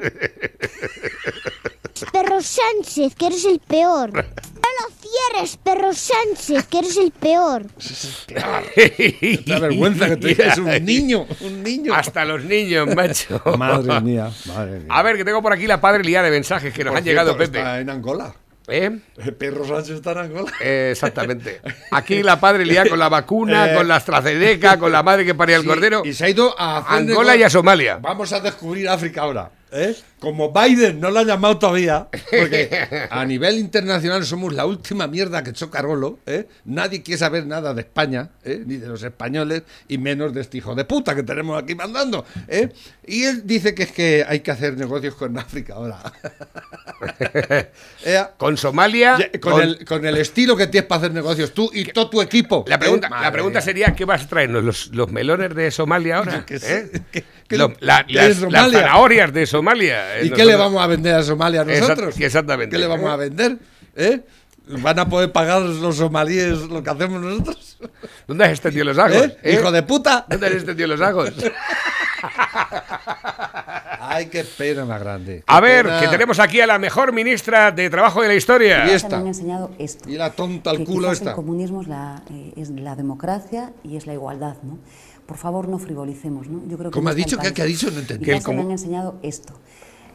Perro Sánchez, que eres el peor. No lo cierres, perro Sánchez, que eres el peor. La vergüenza que te digas un niño, un niño. Hasta los niños, macho. Madre mía, madre mía. A ver, que tengo por aquí la padre liada de mensajes que nos Por han llegado, cierto, Pepe. Está en Angola. ¿Eh? El perro Sánchez está en Angola. Eh, Exactamente. Aquí la padre liada con la vacuna, Eh, con la AstraZeneca, con la madre que paría el Sí, cordero. Y se ha ido a Angola y a Somalia. Vamos a descubrir África ahora. ¿Eh? Como Biden no lo ha llamado todavía, porque a nivel internacional somos la última mierda que echó Carolo. ¿eh? Nadie quiere saber nada de España, ¿eh? ni de los españoles, y menos de este hijo de puta que tenemos aquí mandando. ¿eh? Y él dice que es que hay que hacer negocios con África ahora. Eh, Con Somalia. ya- con, con- El, con el estilo que tienes para hacer negocios tú y todo tu equipo. La pregunta, ¿eh? la Madre pregunta sería: ¿qué vas a traernos? ¿Los, los melones de Somalia ahora? que Lo- lo- la- las, las zanahorias de Somalia. Eh, ¿Y qué le vamos a vender a Somalia nosotros? Exact- exactamente. ¿Qué le vamos a vender? ¿Eh? ¿Van a poder pagar los somalíes lo que hacemos nosotros? ¿Dónde has extendido los ajos? ¿Eh? eh? ¡Hijo de puta! ¿Dónde has extendido los ajos? Ay, qué pena más grande. qué A ver, pena. que tenemos aquí a la mejor ministra de Trabajo de la historia. Y Me esta. han enseñado esto. Y la tonta al culo esta. El comunismo es la, eh, es la democracia y es la igualdad, ¿no? Por favor, no frivolicemos, ¿no? Yo creo que ¿Cómo no ha está el dicho? ¿Qué- ha dicho? No entendí. Quizás comu- han enseñado esto.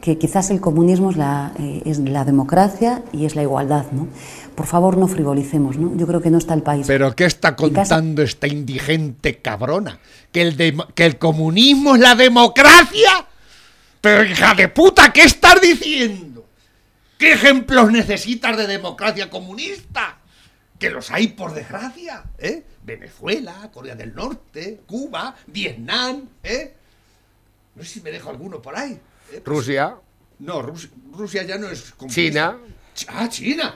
Que quizás el comunismo es la, eh, es la democracia y es la igualdad, ¿no? Por favor, no frivolicemos, ¿no? Yo creo que no está el país. ¿Pero qué está contando esta indigente cabrona? ¿Que el, ¿Que el comunismo es la democracia? Pero hija de puta, ¿qué estás diciendo? ¿Qué ejemplos necesitas de democracia comunista? Que los hay por desgracia, ¿eh? Venezuela, Corea del Norte, Cuba, Vietnam, ¿eh? No sé si me dejo alguno por ahí. ¿eh? Rusia, No, Rus- Rusia ya no es comunista. China. Ch- Ah, China.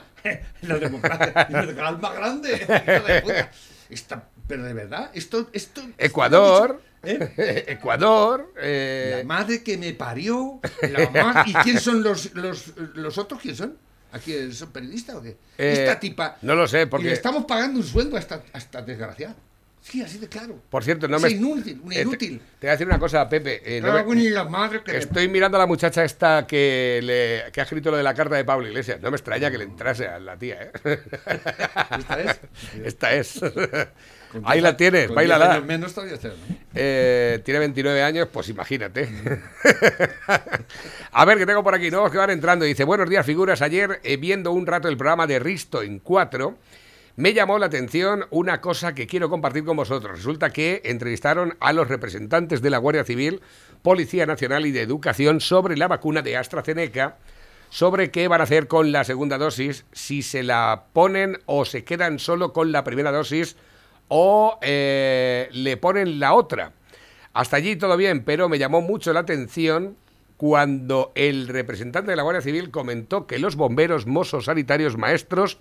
La democracia el más grande. Esta- pero de verdad, esto, esto. Ecuador, ¿Eh? Ecuador, La eh, madre que me parió. la ma- ¿Y quién son los, los, los otros? ¿Quién son? ¿Aquí son periodistas o qué? Eh, esta tipa. no lo sé, Y porque- le estamos pagando un sueldo a esta, a esta desgraciada. Sí, así de claro. por cierto, no Es me... inútil, un eh, te- inútil. Te, voy a decir una cosa, Pepe. eh, no me- la madre que me- Estoy mirando a la muchacha esta que, le, que ha escrito lo de la carta de Pablo Iglesias. No me extraña que le entrase a la tía, ¿eh? ¿Esta es? Esta es. Ahí la tienes, con bailala. diez años menos todavía está, ¿no? Eh, tiene 29 años, pues imagínate. a ver, que tengo por aquí nuevos que van entrando. Dice, buenos días, figuras. Ayer, eh, viendo un rato el programa de Risto en 4, me llamó la atención una cosa que quiero compartir con vosotros. Resulta que entrevistaron a los representantes de la Guardia Civil, Policía Nacional y de Educación sobre la vacuna de AstraZeneca, sobre qué van a hacer con la segunda dosis, si se la ponen o se quedan solo con la primera dosis o eh, le ponen la otra. Hasta allí todo bien, pero me llamó mucho la atención cuando el representante de la Guardia Civil comentó que los bomberos, mozos, sanitarios, maestros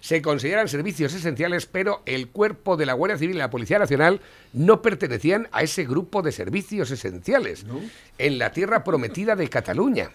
se consideran servicios esenciales, pero el cuerpo de la Guardia Civil y la Policía Nacional no pertenecían a ese grupo de servicios esenciales en la tierra prometida de Cataluña.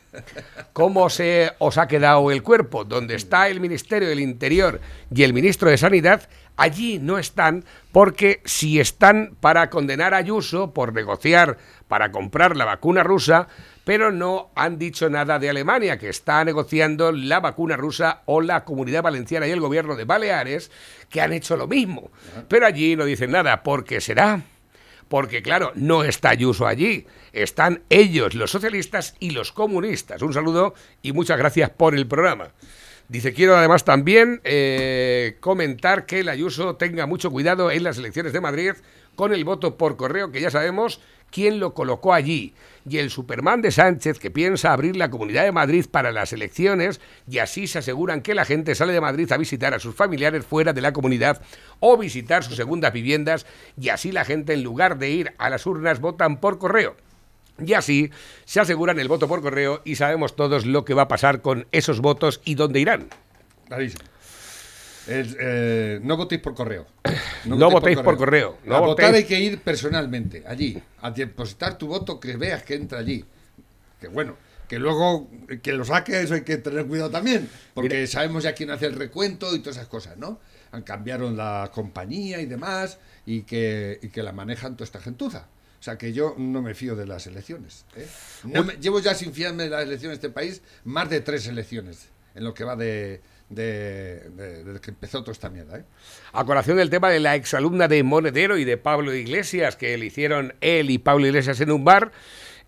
¿Cómo se os ha quedado el cuerpo? Donde está el Ministerio del Interior y el Ministro de Sanidad, allí no están, porque si están para condenar a Ayuso por negociar para comprar la vacuna rusa, pero no han dicho nada de Alemania, que está negociando la vacuna rusa, o la Comunidad Valenciana y el Gobierno de Baleares, que han hecho lo mismo. Pero allí no dicen nada, ¿por qué será? Porque claro, no está Ayuso allí, están ellos, los socialistas y los comunistas. Un saludo y muchas gracias por el programa. Dice, quiero además también eh, comentar que el Ayuso tenga mucho cuidado en las elecciones de Madrid con el voto por correo, que ya sabemos quién lo colocó allí. Y el Superman de Sánchez, que piensa abrir la Comunidad de Madrid para las elecciones, y así se aseguran que la gente sale de Madrid a visitar a sus familiares fuera de la comunidad o visitar sus segundas viviendas, y así la gente, en lugar de ir a las urnas, votan por correo. Y así se aseguran el voto por correo y sabemos todos lo que va a pasar con esos votos y dónde irán. Clarísimo. Eh, no votéis por correo. No votéis por correo, no a votar hay que ir personalmente, allí, a depositar tu voto que veas que entra allí. Que bueno, que luego que lo saques hay que tener cuidado también, porque sabemos ya quién hace el recuento y todas esas cosas, ¿no? Han cambiaron la compañía y demás, y que, y que la manejan toda esta gentuza. O sea que yo no me fío de las elecciones. ¿eh? No me- llevo ya sin fiarme de las elecciones de este país más de tres elecciones en lo que va de, de, que empezó toda esta mierda. ¿eh? A colación del tema de la exalumna de Monedero y de Pablo Iglesias, que le hicieron él y Pablo Iglesias en un bar,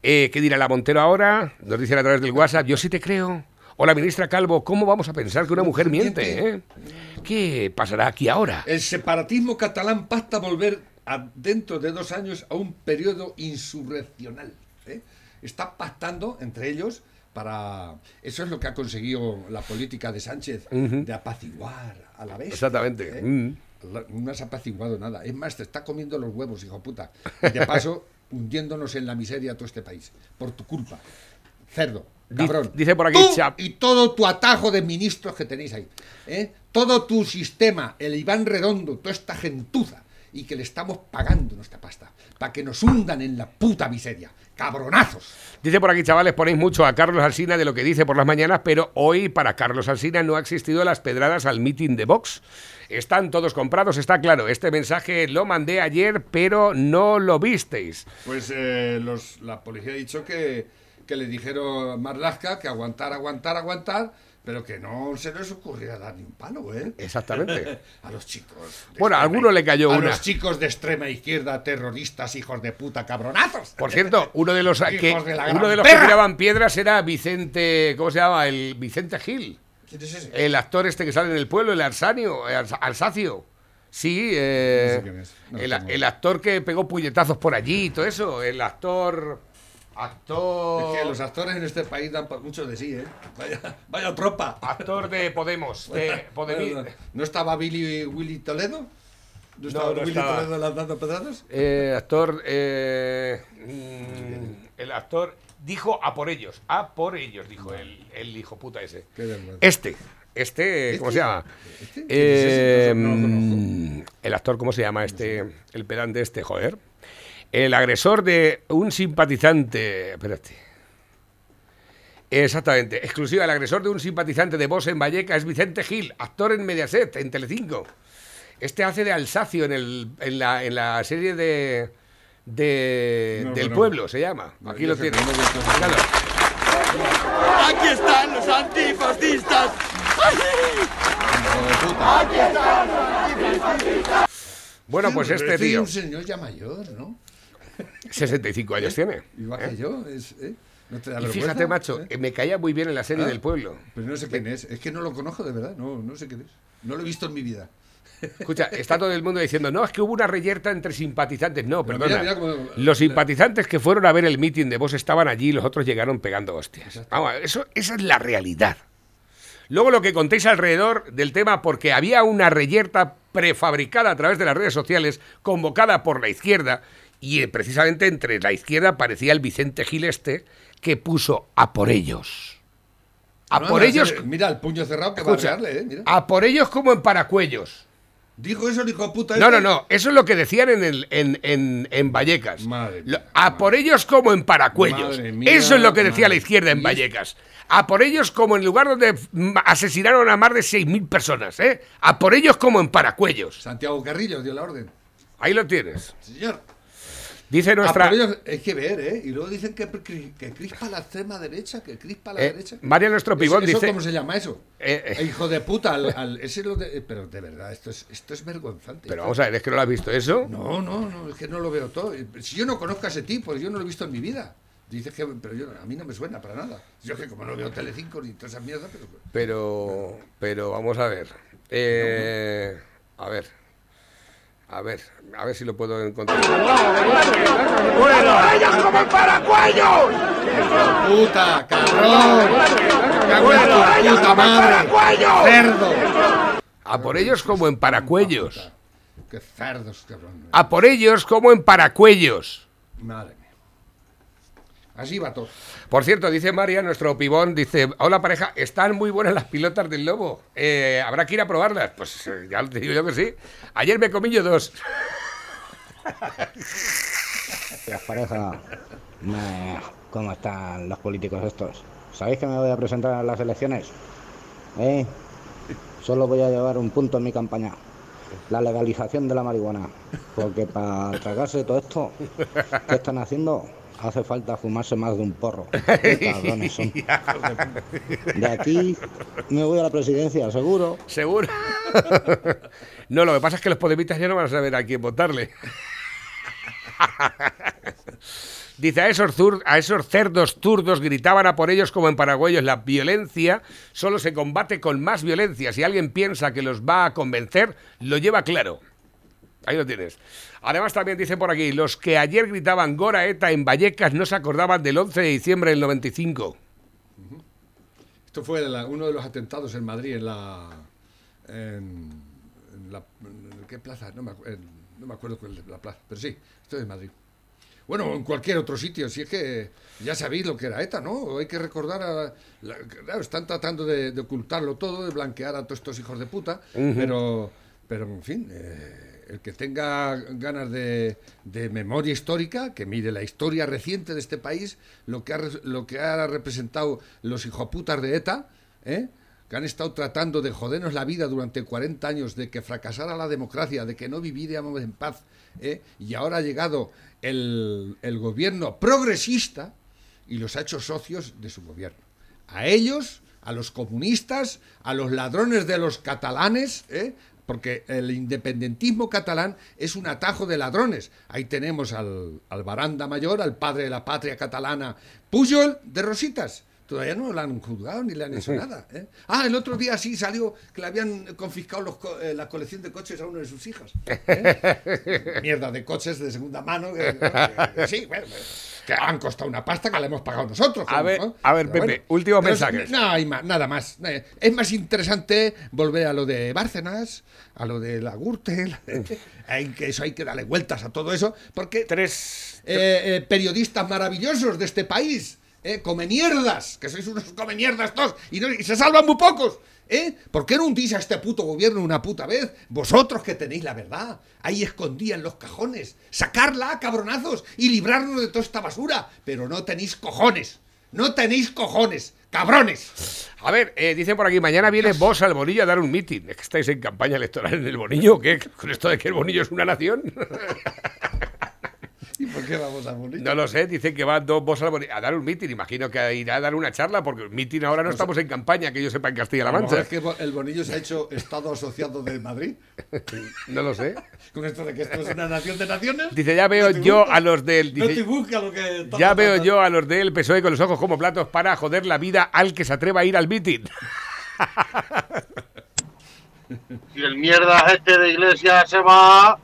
eh, ¿qué dirá la Montero ahora? Nos dicen a través del WhatsApp, yo sí te creo. Hola, ministra Calvo, ¿cómo vamos a pensar que una mujer miente? eh? ¿Qué pasará aquí ahora? El separatismo catalán pacta volver a- dentro de dos años a un periodo insurreccional. ¿eh? Está pactando entre ellos para... Eso es lo que ha conseguido la política de Sánchez, de apaciguar a la vez. Exactamente. ¿eh? Mm. No has apaciguado nada. Es más, te está comiendo los huevos, hijo puta. Y de paso, hundiéndonos en la miseria todo este país. Por tu culpa. Cerdo. Cabrón. dice por aquí Tú Chap- y todo tu atajo de ministros que tenéis ahí. ¿eh? Todo tu sistema, el Iván Redondo, toda esta gentuza y que le estamos pagando nuestra pasta para que nos hundan en la puta miseria. ¡Cabronazos! Dice por aquí, chavales, ponéis mucho a Carlos Alsina de lo que dice por las mañanas, pero hoy para Carlos Alsina no ha existido las pedradas al meeting de Vox. Están todos comprados, está claro. Este mensaje lo mandé ayer, pero no lo visteis. Pues eh, los, la policía ha dicho que, que le dijeron Marlaska que aguantar, aguantar, aguantar, pero que no se les ocurriera dar ni un palo, ¿eh? Exactamente. a los chicos. Bueno, a alguno le cayó a una. los chicos de extrema izquierda, terroristas, hijos de puta, cabronazos. Por cierto, uno de los que, de uno de los que tiraban piedras era Vicente, ¿cómo se llama? El Vicente Gil. ¿Quién es ese? El actor este que sale en el pueblo, el Arsanio, el Alsa- Alsacio. Sí, eh, No sé no el, el actor que pegó puñetazos por allí y todo eso. El actor. Actor. Es que los actores en este país dan mucho de sí, ¿eh? Vaya, vaya tropa. Actor de Podemos. De Podemi- Bueno, ¿No estaba Billy Willy Toledo? ¿No estaba no Willy estaba. Toledo lanzando pedradas? Eh, actor. eh, mm, el actor dijo a por ellos. A por ellos, dijo el, el hijo puta ese. Qué vergüenza. Este. Este, ¿cómo se llama? ¿Este? Eh, No lo conozco. el actor, ¿cómo se llama este? El pedante este, joder. El agresor de un simpatizante. Espérate. Exactamente. Exclusiva. El agresor de un simpatizante de Vox en Valleca es Vicente Gil, actor en Mediaset, en Telecinco. Este hace de Alsacio en, el, en, la, en la serie de, de No, del no. pueblo, se llama. Aquí lo sé, tienes. no lo he visto. Míralo. Aquí están los antifascistas. Bueno, pues este es tío, un señor ya mayor, ¿no? 65 años tiene. Igual que yo. Es, ¿eh? ¿No te da Y vergüenza? fíjate, macho, ¿Eh? eh, me caía muy bien en la serie Ah. del pueblo. Pero no sé quién es. Es que no lo conozco de verdad. No, no sé quién es. No lo he visto en mi vida. Escucha, está todo el mundo diciendo, no, es que hubo una reyerta entre simpatizantes. No, Pero perdona. mira, mira cómo- Los simpatizantes que fueron a ver el mitin de vos estaban allí y los otros llegaron pegando hostias. Vamos, eso, esa es la realidad. Luego lo que contéis alrededor del tema, porque había una reyerta prefabricada a través de las redes sociales, convocada por la izquierda, y eh, precisamente entre la izquierda aparecía el Vicente Gil este, que puso a por ellos. A No, por no, ellos, ese- Mira el puño cerrado que escucha, va a rearle, ¿eh? Mira. a por ellos como en paracuellos. Dijo eso el hijo de puta. No, este? no, no. Eso es lo que decían en, el, en, en, en Vallecas. Madre mía, a por ellos como en Paracuellos. Mía, eso es lo que decía la madre. izquierda en Vallecas. A por ellos como en el lugar donde asesinaron a más de 6.000 personas. ¿eh? A por ellos como en Paracuellos. Santiago Carrillo dio la orden. Ahí lo tienes. Señor. Dice Ah, nuestra... por ello hay que ver, ¿eh? Y luego dicen que, que crispa la extrema derecha, que crispa la Eh, derecha. María nuestro pibón ¿Eso, dice... cómo se llama eso? Eh, eh. Eh, Hijo de puta, al, al- ese lo de- eh, pero de verdad, esto es, esto es vergonzante. Pero vamos a ver, ¿es que no lo has visto eso? No, no, no, es que no lo veo todo. Si yo no conozco a ese tipo, yo no lo he visto en mi vida. Dices que, pero yo, a mí no me suena para nada. Yo que como no veo Telecinco ni todas esas mierdas, pero... Pero, pero vamos a ver. Eh, a ver. A ver, a ver si lo puedo encontrar. ¡Ellos como paracuellos! ¡Puta, cabrón! ¡Cago en tu puta madre! ¡Cerdo! A por ellos como en Paracuellos. ¡Qué cerdos, cabrón! A por ellos como en Paracuellos. Madre. Así va todo. Por cierto, dice María, nuestro pibón, dice, hola pareja, están muy buenas las pilotas del lobo. Eh, ¿Habrá que ir a probarlas? Pues eh, ya te digo yo que sí. Ayer me comí dos. Las parejas, ¿cómo están los políticos estos? ¿Sabéis que me voy a presentar a las elecciones? ¿Eh? Solo voy a llevar un punto en mi campaña. La legalización de la marihuana. Porque para tragarse todo esto que están haciendo, hace falta fumarse más de un porro. Qué cabrones son. De aquí me voy a la presidencia, seguro. ¿Seguro? no, lo que pasa es que los podemitas ya no van a saber a quién votarle. Dice, a esos, zur- a esos cerdos zurdos gritaban a por ellos como en paraguayos. La violencia solo se combate con más violencia. Si alguien piensa que los va a convencer, lo lleva claro. Ahí lo tienes. Además, también dice por aquí, los que ayer gritaban Gora Eta en Vallecas no se acordaban del 11 de diciembre del 95. Esto fue la- uno de los atentados en Madrid, en la. En, en la en ¿Qué plaza? No me, no me acuerdo cuál es la plaza, pero sí, esto es Madrid. Bueno, en cualquier otro sitio, si es que ya sabéis lo que era ETA, ¿no? Hay que recordar a... la- claro, están tratando de, de ocultarlo todo, de blanquear a todos estos hijos de puta, pero, pero, en fin, eh, el que tenga ganas de, memoria histórica, que mire la historia reciente de este país, lo que ha, re- lo que ha representado los hijoputas de ETA, ¿eh? que han estado tratando de jodernos la vida durante 40 años, de que fracasara la democracia, de que no viviríamos en paz, ¿eh? y ahora ha llegado el, el gobierno progresista y los ha hecho socios de su gobierno. A ellos, a los comunistas, a los ladrones de los catalanes, ¿eh? Porque el independentismo catalán es un atajo de ladrones. Ahí tenemos al, al Baranda Mayor, al padre de la patria catalana, Pujol de Rositas. Todavía no lo han juzgado ni le han hecho nada. ¿eh? Ah, el otro día sí salió que le habían confiscado los co- eh, la colección de coches a uno de sus hijas. ¿eh? Mierda de coches de segunda mano. sí, bueno, que han costado una pasta que la hemos pagado nosotros. A ver, ¿no? a ver, Pepe, es- mensajes. No hay más, nada más. Eh, Es más interesante volver a lo de Bárcenas, a lo de la Gürtel. Hay que eso hay que darle vueltas a todo eso, porque tres periodistas maravillosos de este país, eh, come mierdas, que sois unos come mierdas todos, y, no- y se salvan muy pocos. ¿Eh? ¿Por qué no hundís a este puto gobierno una puta vez? Vosotros que tenéis la verdad, ahí escondida en los cajones, sacarla, cabronazos, y librarnos de toda esta basura. Pero no tenéis cojones, no tenéis cojones, cabrones. A ver, eh, dicen por aquí, mañana viene vos al Bonillo a dar un mitin. ¿Es que estáis en campaña electoral en el Bonillo qué? ¿Con esto de que el Bonillo es una nación? ¿Y por qué vamos a morir? No lo sé, dicen que van dos vos Bonillo a dar un mitin. Imagino que irá a dar una charla porque el mitin ahora no estamos en campaña, que yo sepa en Castilla-La A Mancha. es que el Bonillo se ha hecho Estado Asociado de Madrid. No lo sé. Con esto de que esto es una nación de naciones. Dice, ya veo No yo busca- a los del... No dice, te busca lo que. ya veo yo a los del PSOE con los ojos como platos para joder la vida al que se atreva a ir al mitin. Si el mierda este de iglesia se va,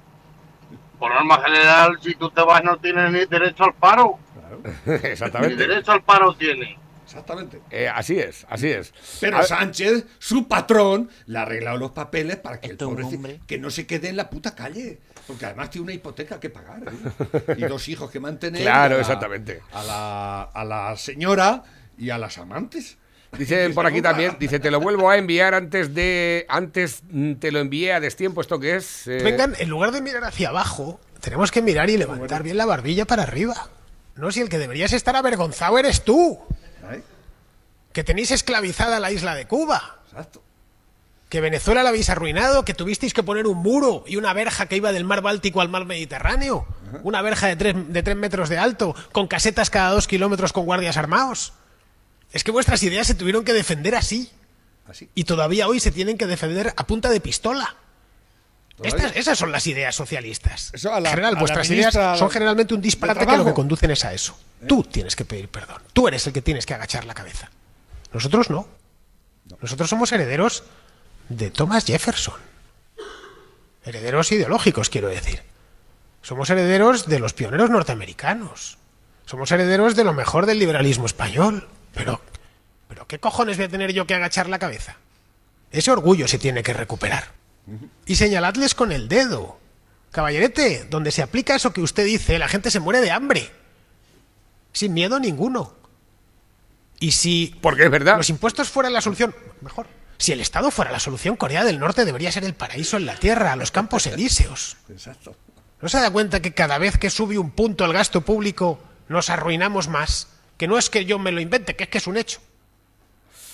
por norma general, si tú te vas no tienes ni derecho al paro. Ni Exactamente. derecho al paro tiene. Exactamente. Eh, así es, así es. Pero A ver, Sánchez, su patrón, le ha arreglado los papeles para que el pobre hombre. que no se quede en la puta calle. Porque además tiene una hipoteca que pagar. ¿eh? Y dos hijos que mantener. Claro, y a la- exactamente. A la, a la señora y a las amantes. Dicen por aquí también, dice, te lo vuelvo a enviar antes de... Antes te lo envié a destiempo, ¿esto qué es? Eh, Vengan, en lugar de mirar hacia abajo, tenemos que mirar y levantar bien la barbilla para arriba. No, si el que deberías estar avergonzado eres tú. Que tenéis esclavizada la isla de Cuba. Exacto. Que Venezuela la habéis arruinado, que tuvisteis que poner un muro y una verja que iba del mar Báltico al mar Mediterráneo. Una verja de tres, de tres metros de alto, con casetas cada dos kilómetros con guardias armados. Es que vuestras ideas se tuvieron que defender así. Así. Y todavía hoy se tienen que defender a punta de pistola. Estas, esas son las ideas socialistas. Eso a la- General, a vuestras ideas son generalmente un disparate que lo que conducen es a eso. Tú tienes que pedir perdón. Tú eres el que tienes que agachar la cabeza. Nosotros no. Nosotros somos herederos de Thomas Jefferson. Herederos ideológicos, quiero decir. Somos herederos de los pioneros norteamericanos. Somos herederos de lo mejor del liberalismo español. Pero, pero ¿qué cojones voy a tener yo que agachar la cabeza? Ese orgullo se tiene que recuperar. Y señaladles con el dedo. Caballerete, donde se aplica eso que usted dice, la gente se muere de hambre. Sin miedo ninguno. Y si Porque es verdad. los impuestos fueran la solución, mejor. Si el Estado fuera la solución, Corea del Norte debería ser el paraíso en la tierra, los campos elíseos. Exacto. ¿No se da cuenta que cada vez que sube un punto el gasto público nos arruinamos más? Que no es que yo me lo invente, que es que es un hecho.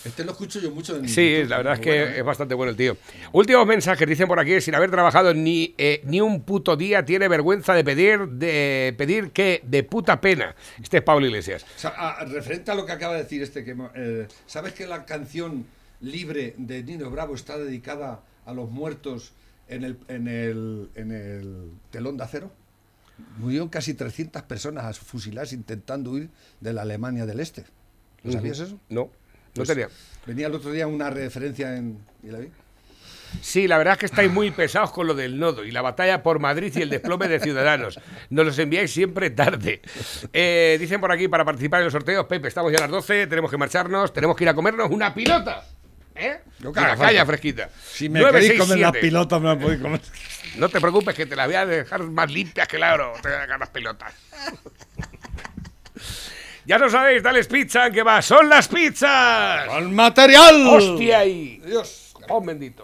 Este lo escucho yo mucho en Sí, YouTube, la verdad es que bueno, ¿eh? es bastante bueno el tío. Últimos mensajes, dicen por aquí, sin haber trabajado ni, eh, ni un puto día, tiene vergüenza de pedir, de pedir que de puta pena. Este es Pablo Iglesias. O sea, a- referente a lo que acaba de decir este, que eh, ¿sabes que la canción libre de Nino Bravo está dedicada a los muertos en el, en el, en el telón de acero? Murieron casi 300 personas fusiladas intentando huir de la Alemania del Este. ¿Lo sabías eso? No, no Pues tenía. Venía el otro día una referencia en... ¿y la vi? Sí, la verdad es que estáis muy pesados con lo del nodo y la batalla por Madrid y el desplome de Ciudadanos. Nos los enviáis siempre tarde. Eh, dicen por aquí, para participar en los sorteos, Pepe, estamos ya a las 12, tenemos que marcharnos, tenemos que ir a comernos una pilota. ¿Eh? La calla fresquita. Si me queréis comer las 967. pilotas, me las podéis comer. No te preocupes, que te las voy a dejar más limpias que el oro. Te voy a dejar las pelotas. ya lo sabéis, dale pizza, que va. ¡Son las pizzas! ¡Con material! ¡Hostia! ahí! Dios. ¡Oh, bendito!